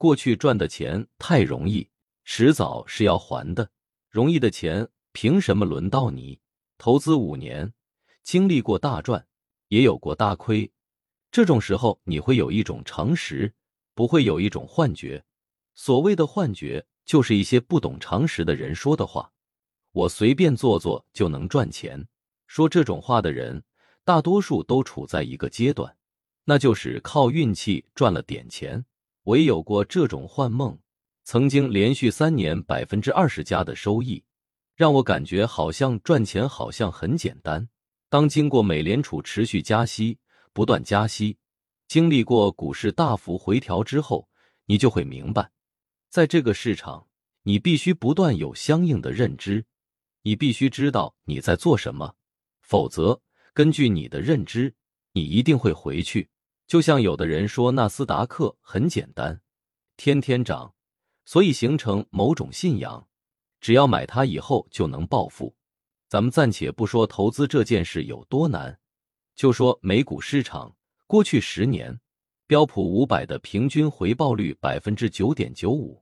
过去赚的钱太容易，迟早是要还的。容易的钱凭什么轮到你？投资五年，经历过大赚，也有过大亏。这种时候，你会有一种常识，不会有一种幻觉。所谓的幻觉，就是一些不懂常识的人说的话。我随便做做就能赚钱。说这种话的人，大多数都处在一个阶段，那就是靠运气赚了点钱。我也有过这种幻梦，曾经连续三年百分之二十加的收益，让我感觉好像赚钱好像很简单。当经过美联储持续加息。不断加息，经历过股市大幅回调之后，你就会明白，在这个市场，你必须不断有相应的认知，你必须知道你在做什么，否则，根据你的认知，你一定会回去。就像有的人说纳斯达克很简单，天天涨，所以形成某种信仰，只要买它以后就能暴富。咱们暂且不说投资这件事有多难。就说美股市场过去十年，标普五百的平均回报率百分之九点九五，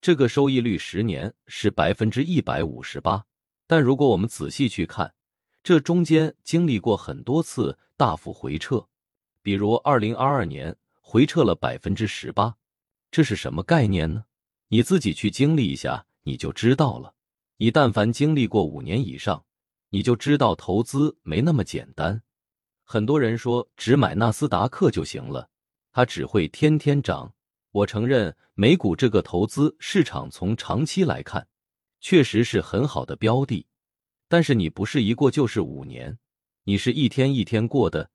这个收益率十年是百分之一百五十八。但如果我们仔细去看，这中间经历过很多次大幅回撤，比如二零二二年回撤了百分之十八，这是什么概念呢？你自己去经历一下，你就知道了。你但凡经历过五年以上，你就知道投资没那么简单。很多人说只买纳斯达克就行了，它只会天天涨。我承认美股这个投资市场从长期来看，确实是很好的标的。但是你不是一过就是五年，你是一天一天过的，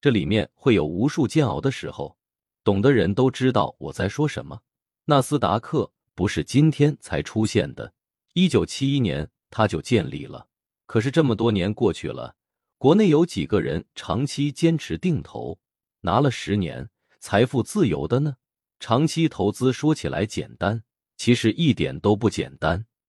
这里面会有无数煎熬的时候。懂的人都知道我在说什么。纳斯达克不是今天才出现的，一九七一年它就建立了。可是这么多年过去了。国内有几个人长期坚持定投，拿了十年财富自由的呢？长期投资说起来简单，其实一点都不简单。